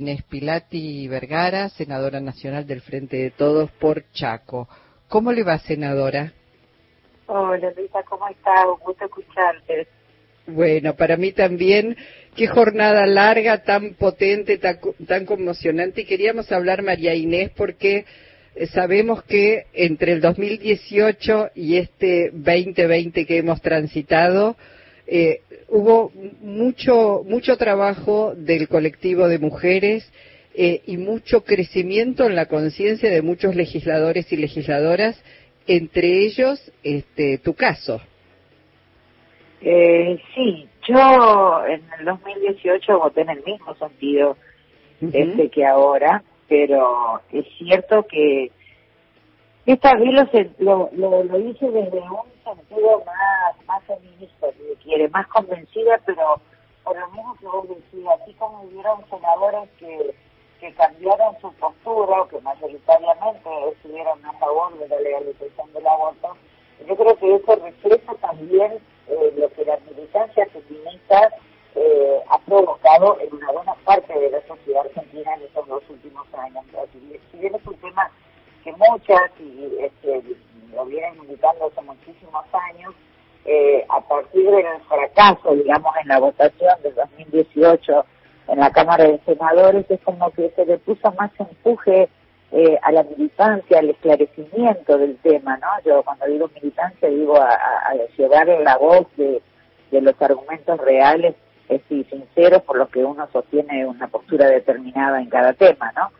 Inés Pilati Vergara, senadora nacional del Frente de Todos por Chaco. ¿Cómo le va, senadora? Hola, Luisa, ¿cómo está? Un gusto escucharte. Bueno, para mí también, qué jornada larga, tan potente, tan, tan conmocionante. Y queríamos hablar, María Inés, porque eh, sabemos que entre el 2018 y este 2020 que hemos transitado, eh, hubo mucho, mucho trabajo del colectivo de mujeres eh, y mucho crecimiento en la conciencia de muchos legisladores y legisladoras, entre ellos este, tu caso. Eh, sí, yo en el 2018 voté en el mismo sentido este que ahora, pero es cierto que esta vez lo, lo, lo, hice desde un sentido más, más feminista, quiere, más convencida, pero por lo mismo que vos decías, así como hubieron senadores que, que cambiaron su postura, o que mayoritariamente estuvieron a favor de la legalización del aborto, yo creo que eso refleja también eh, lo que la militancia feminista eh, ha provocado en una buena parte de la sociedad argentina en estos dos últimos años. Si bien es un tema que muchas, y este, lo vienen indicando hace muchísimos años, eh, a partir del fracaso, digamos, en la votación del 2018 en la Cámara de Senadores, es como que se le puso más empuje eh, a la militancia, al esclarecimiento del tema, ¿no? Yo cuando digo militancia digo a, llevar la voz de, de los argumentos reales y sinceros por los que uno sostiene una postura determinada en cada tema, ¿no?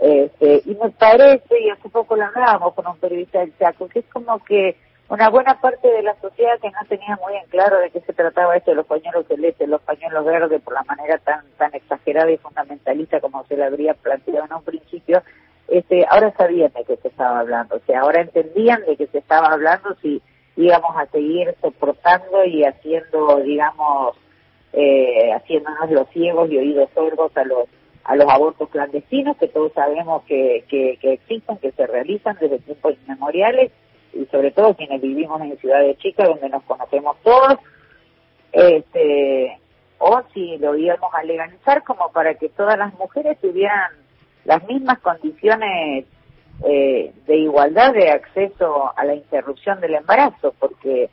Este, y me parece, y hace poco lo hablábamos con un periodista del Chaco, que es como que una buena parte de la sociedad que no tenía muy en claro de qué se trataba esto de los pañuelos celestes, los pañuelos verdes, por la manera tan tan exagerada y fundamentalista como se le habría planteado en un principio, este, ahora sabían de qué se estaba hablando, o sea, ahora entendían de qué se estaba hablando si íbamos a seguir soportando y haciendo, digamos, eh, haciéndonos los ciegos y oídos sordos a los a los abortos clandestinos que todos sabemos que, que, que existen, que se realizan desde tiempos inmemoriales y sobre todo quienes vivimos en ciudades chicas donde nos conocemos todos, este, o si lo íbamos a legalizar como para que todas las mujeres tuvieran las mismas condiciones eh, de igualdad de acceso a la interrupción del embarazo, porque,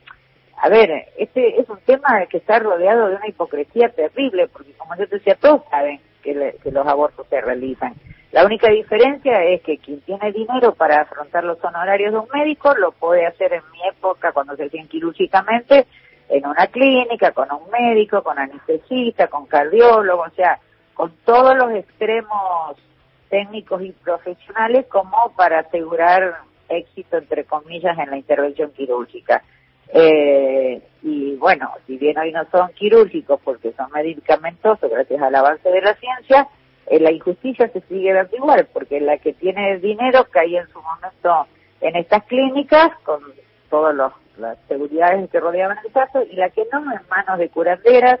a ver, este es un tema que está rodeado de una hipocresía terrible, porque como yo te decía, todos saben que, que los abortos se realizan. La única diferencia es que quien tiene dinero para afrontar los honorarios de un médico lo puede hacer en mi época cuando se hacían quirúrgicamente en una clínica, con un médico, con anestesista, con cardiólogo, o sea, con todos los extremos técnicos y profesionales como para asegurar éxito, entre comillas, en la intervención quirúrgica. Eh, y bueno, si bien hoy no son quirúrgicos porque son medicamentosos gracias al avance de la ciencia, la injusticia se sigue dando igual, porque la que tiene dinero cae en su momento en estas clínicas con todas las seguridades que rodeaban el caso y la que no en manos de curanderas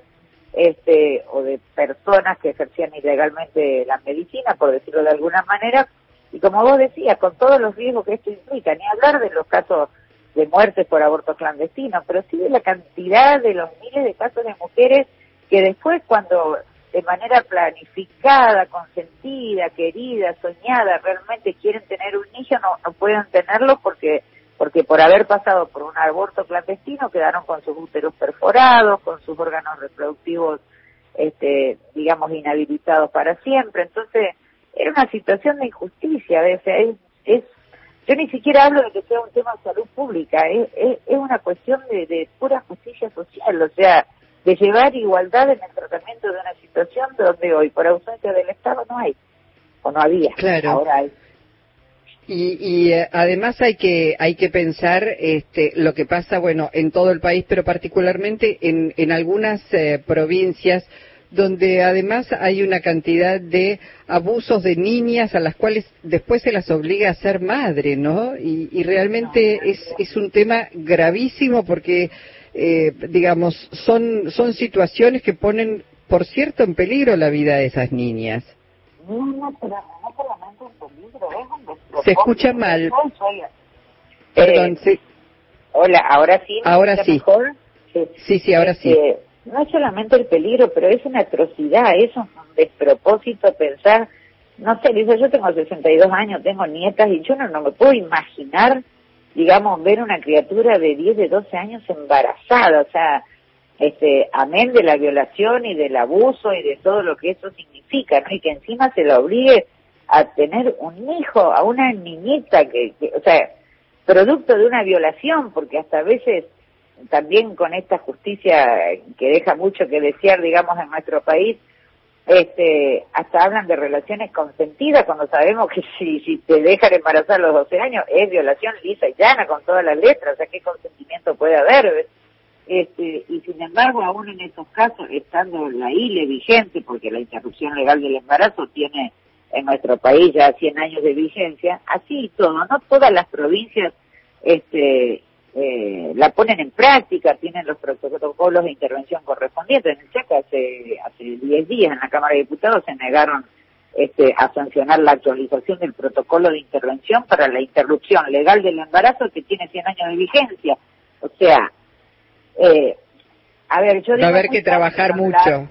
este, o de personas que ejercían ilegalmente la medicina, por decirlo de alguna manera, y como vos decías, con todos los riesgos que esto implica, ni hablar de los casos de muertes por aborto clandestino, pero sí de la cantidad de los miles de casos de mujeres que después cuando de manera planificada, consentida, querida, soñada, realmente quieren tener un niño, no, no pueden tenerlo porque porque por haber pasado por un aborto clandestino quedaron con sus úteros perforados, con sus órganos reproductivos, este, digamos, inhabilitados para siempre. Entonces, era una situación de injusticia, o sea, es, es yo ni siquiera hablo de que sea un tema de salud pública, es, es, una cuestión de, de, pura justicia social, o sea, de llevar igualdad en el tratamiento de una situación donde hoy, por ausencia del Estado, no hay, o no había, claro. ahora hay. Y, y eh, además hay que hay que pensar este, lo que pasa bueno en todo el país pero particularmente en, en algunas eh, provincias donde además hay una cantidad de abusos de niñas a las cuales después se las obliga a ser madre, ¿no? Y, y realmente es, es un tema gravísimo porque, eh, digamos, son, son situaciones que ponen, por cierto, en peligro la vida de esas niñas. No, no, pero no solamente en peligro, es un Se escucha mal. Perdón, sí. Hola, ¿ahora sí? Ahora sí. Mejor? Sí, sí, ahora sí. Este, no es solamente el peligro, pero es una atrocidad, es un despropósito pensar, no sé, dice, yo tengo 62 años, tengo nietas y yo no, no me puedo imaginar, digamos, ver una criatura de 10, de 12 años embarazada, o sea, este, amén de la violación y del abuso y de todo lo que eso significa, ¿no? Y que encima se la obligue a tener un hijo, a una niñita que, o sea, producto de una violación, porque hasta a veces también con esta justicia que deja mucho que desear, digamos, en nuestro país, este, hasta hablan de relaciones consentidas cuando sabemos que si, si te dejan embarazar a los 12 años es violación lisa y llana con todas las letras, o sea, ¿qué consentimiento puede haber? Este, y sin embargo, aún en esos casos, estando la ILE vigente, porque la interrupción legal del embarazo tiene en nuestro país ya 100 años de vigencia, así y todo, no todas las provincias este, eh, la ponen en práctica, tienen los protocolos de intervención correspondientes. En el Chaco hace, hace 10 días en la Cámara de Diputados se negaron este, a sancionar la actualización del protocolo de intervención para la interrupción legal del embarazo que tiene 100 años de vigencia. O sea, eh, a ver, yo Va a haber que trabajar mucho.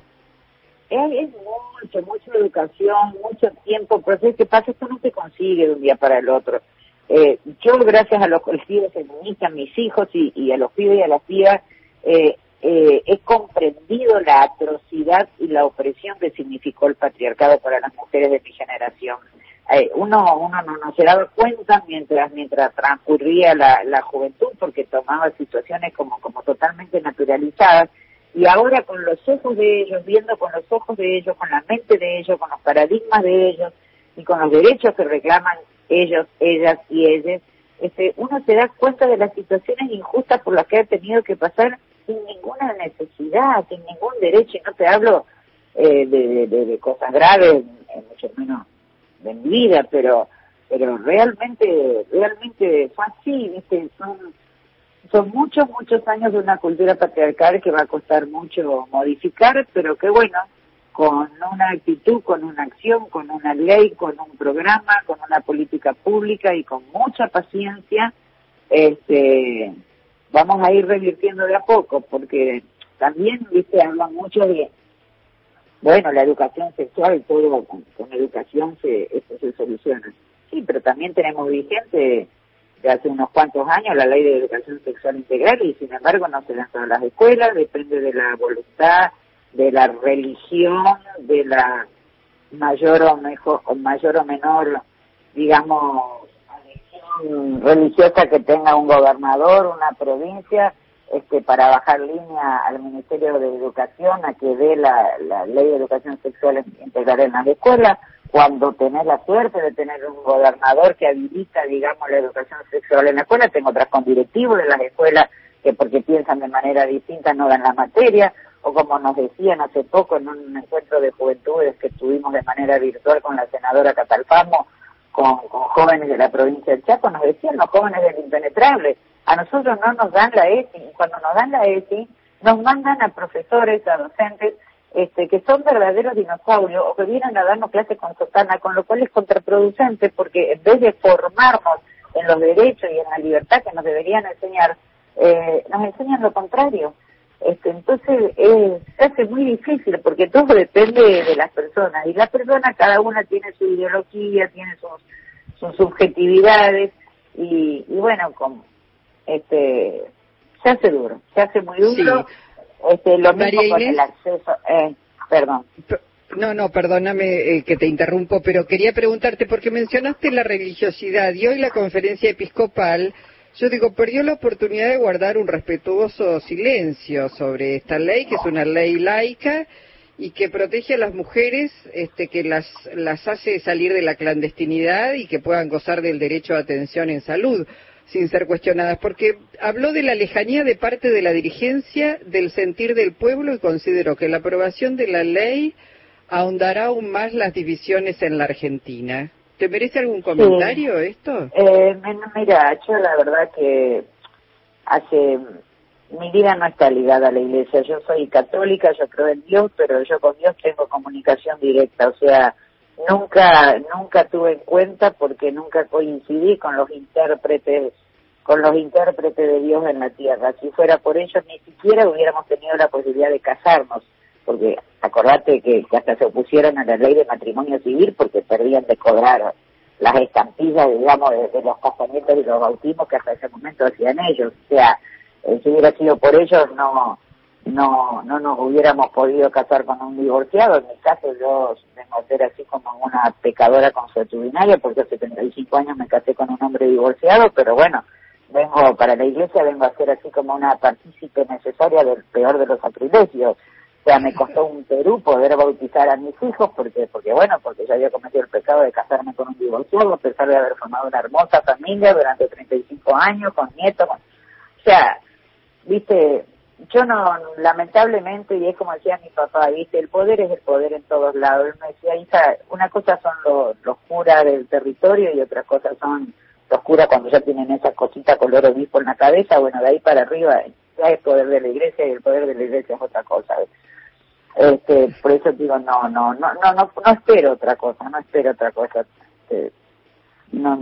Es, mucho, mucha educación, mucho tiempo, pero es que pasa? Esto no se consigue de un día para el otro. Eh, yo, gracias a los colectivos feministas, mis hijos y, a los pibes y a las pibas, eh, eh, he comprendido la atrocidad y la opresión que significó el patriarcado para las mujeres de mi generación. Eh, uno uno no, no, se daba cuenta mientras mientras transcurría la, la juventud porque tomaba situaciones como como totalmente naturalizadas. Y ahora con los ojos de ellos viendo con los ojos de ellos con la mente de ellos con los paradigmas de ellos y con los derechos que reclaman ellos ellas y ellas este uno se da cuenta de las situaciones injustas por las que ha tenido que pasar sin ninguna necesidad sin ningún derecho. Y no te hablo eh, de, de, de, cosas graves mucho menos de mi vida, pero pero realmente realmente fue así, ¿viste? Son, son muchos, muchos años de una cultura patriarcal que va a costar mucho modificar, pero que bueno, con una actitud, con una acción, con una ley, con un programa, con una política pública y con mucha paciencia, este, vamos a ir revirtiendo de a poco, porque también, viste, hablan mucho de bueno, la educación sexual, todo con, educación se, esto se soluciona. Sí, pero también tenemos vigente de hace unos cuantos años la ley de educación sexual integral y sin embargo no se dan todas las escuelas, depende de la voluntad, de la religión, de la mayor o mejor, mayor o menor, digamos, religiosa que tenga un gobernador, una provincia, este, para bajar línea al Ministerio de Educación a que dé la, ley de educación sexual integral en las escuelas, cuando tenés la suerte de tener un gobernador que habilita, digamos, la educación sexual en la escuela, tengo otras con directivos de las escuelas que porque piensan de manera distinta no dan la materia, o como nos decían hace poco en un encuentro de juventudes que estuvimos de manera virtual con la senadora Catalfamo, con, con jóvenes de la provincia del Chaco, nos decían los jóvenes del impenetrable, a nosotros no nos dan la ESI, y cuando nos dan la ESI, nos mandan a profesores, a docentes, este, que son verdaderos dinosaurios o que vienen a darnos clases con sotana, con lo cual es contraproducente porque en vez de formarnos en los derechos y en la libertad que nos deberían enseñar, eh, nos enseñan lo contrario. Este, entonces eh, se hace muy difícil porque todo depende de las personas y las personas cada una tiene su ideología, tiene sus, sus subjetividades y, y bueno, como, este, se hace duro, se hace muy duro. Este, lo mismo con el acceso, eh, perdón. No, no, perdóname eh, que te interrumpo, pero quería preguntarte, porque mencionaste la religiosidad y hoy la conferencia episcopal, yo digo, perdió la oportunidad de guardar un respetuoso silencio sobre esta ley, que es una ley laica y que protege a las mujeres, este, que las, las hace salir de la clandestinidad y que puedan gozar del derecho a atención en salud sin ser cuestionadas, porque habló de la lejanía de parte de la dirigencia del sentir del pueblo y consideró que la aprobación de la ley ahondará aún más las divisiones en la Argentina. ¿Te merece algún comentario esto? Eh, mira, yo la verdad que hace mi vida no está ligada a la iglesia. Yo soy católica, yo creo en Dios, pero yo con Dios tengo comunicación directa. O sea, nunca nunca tuve en cuenta porque nunca coincidí con los intérpretes con los intérpretes de Dios en la tierra. Si fuera por ellos, ni siquiera hubiéramos tenido la posibilidad de casarnos, porque acordate que, hasta se opusieron a la ley de matrimonio civil porque perdían de cobrar las estampillas, digamos, de, los casamientos y los bautismos que hasta ese momento hacían ellos. O sea, eh, si hubiera sido por ellos, no no no nos hubiéramos podido casar con un divorciado. En mi caso, yo vengo ser así como una pecadora consuetudinaria, porque hace 35 años me casé con un hombre divorciado, pero bueno, vengo para la iglesia, vengo a ser así como una partícipe necesaria del peor de los sacrilegios. O sea, me costó un Perú poder bautizar a mis hijos porque, porque bueno, porque yo había cometido el pecado de casarme con un divorciado, a pesar de haber formado una hermosa familia durante 35 años, con nietos. O sea, viste, yo no, lamentablemente, y es como decía mi papá, viste, el poder es el poder en todos lados. Él me decía, hija, una cosa son los, los curas del territorio y otra cosa son los curas cuando ya tienen esa cosita color obispo en la cabeza, bueno, de ahí para arriba ya es poder de la iglesia y el poder de la iglesia es otra cosa. Este, por eso digo, no, no, no, no, no, no espero otra cosa, no espero otra cosa. Este, no,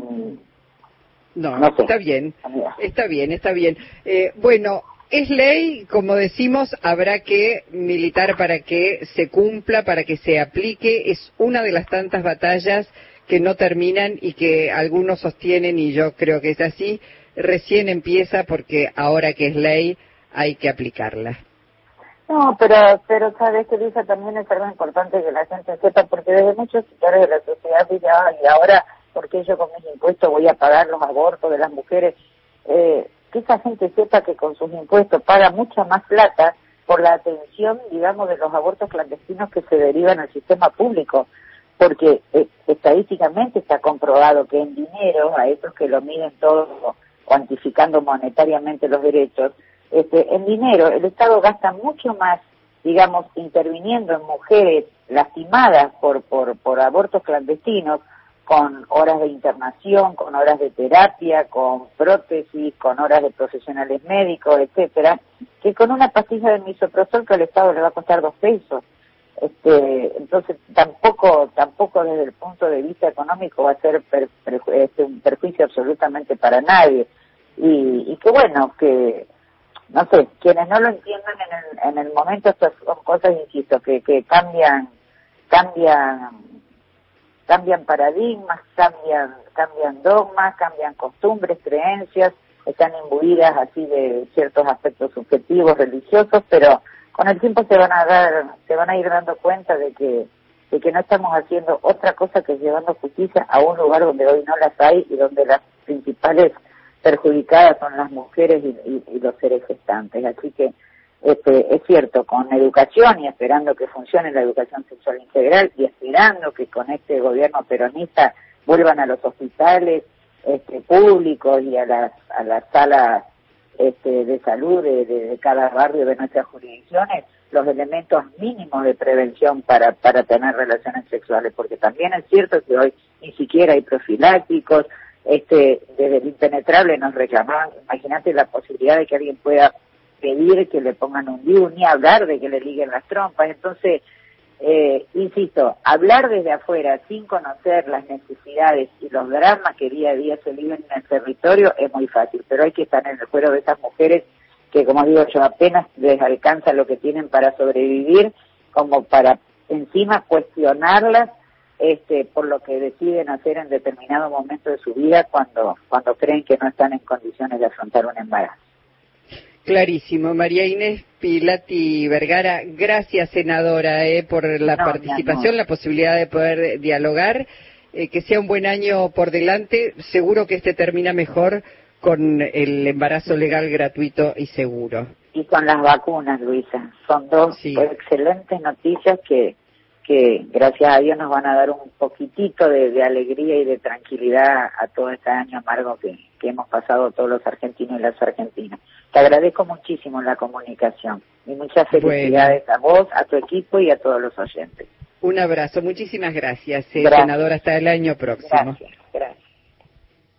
no, está bien, está bien, está bien. Eh, bueno, es ley, como decimos, habrá que militar para que se cumpla, para que se aplique. Es una de las tantas batallas que no terminan y que algunos sostienen, y yo creo que es así, recién empieza porque ahora que es ley hay que aplicarla. No, pero, pero sabes que Lisa también es algo importante que la gente sepa, porque desde muchos sectores de la sociedad dice, y ahora, porque yo con mis impuestos voy a pagar los abortos de las mujeres? Eh, que esa gente sepa que con sus impuestos paga mucha más plata por la atención, digamos, de los abortos clandestinos que se derivan al sistema público, porque eh, estadísticamente está comprobado que en dinero, a esos que lo miden todo cuantificando monetariamente los derechos, este, en dinero, el Estado gasta mucho más, digamos, interviniendo en mujeres lastimadas por, por, por abortos clandestinos, con horas de internación, con horas de terapia, con prótesis, con horas de profesionales médicos, etcétera, que con una pastilla de misoprostol que al Estado le va a costar dos pesos. Este, entonces tampoco, tampoco desde el punto de vista económico va a ser este, un perjuicio absolutamente para nadie. Y, y que bueno, que no sé, quienes no lo entiendan en el, en el momento, estas son cosas, insisto, que, que cambian, cambian, cambian paradigmas, cambian, cambian dogmas, cambian costumbres, creencias, están imbuidas así de ciertos aspectos subjetivos, religiosos, pero con el tiempo se van a dar, se van a ir dando cuenta de que, de que no estamos haciendo otra cosa que llevando justicia a un lugar donde hoy no las hay y donde las principales perjudicadas son las mujeres y, los seres gestantes. Así que este, es cierto, con educación y esperando que funcione la educación sexual integral y esperando que con este gobierno peronista vuelvan a los hospitales este, públicos y a las, a las salas este, de salud de, de, cada barrio de nuestras jurisdicciones los elementos mínimos de prevención para, para tener relaciones sexuales, porque también es cierto que hoy ni siquiera hay profilácticos, este, desde el impenetrable nos reclamaban, imagínate la posibilidad de que alguien pueda pedir que le pongan un DIU, ni hablar de que le liguen las trompas. Entonces, eh, insisto, hablar desde afuera sin conocer las necesidades y los dramas que día a día se viven en el territorio es muy fácil, pero hay que estar en el cuero de esas mujeres que, como digo yo, apenas les alcanza lo que tienen para sobrevivir, como para encima cuestionarlas este, por lo que deciden hacer en determinado momento de su vida cuando, cuando creen que no están en condiciones de afrontar un embarazo. Clarísimo. María Inés Pilati Vergara, gracias senadora eh, por la participación, la posibilidad de poder dialogar. Eh, que sea un buen año por delante. Seguro que este termina mejor con el embarazo legal, gratuito y seguro. Y con las vacunas, Luisa. Son dos excelentes noticias que que gracias a Dios nos van a dar un poquitito de, alegría y de tranquilidad a todo este año amargo que, hemos pasado todos los argentinos y las argentinas. Te agradezco muchísimo la comunicación y muchas felicidades a vos, a tu equipo y a todos los oyentes. Un abrazo, muchísimas gracias, eh, senadora, hasta el año próximo. Gracias, gracias.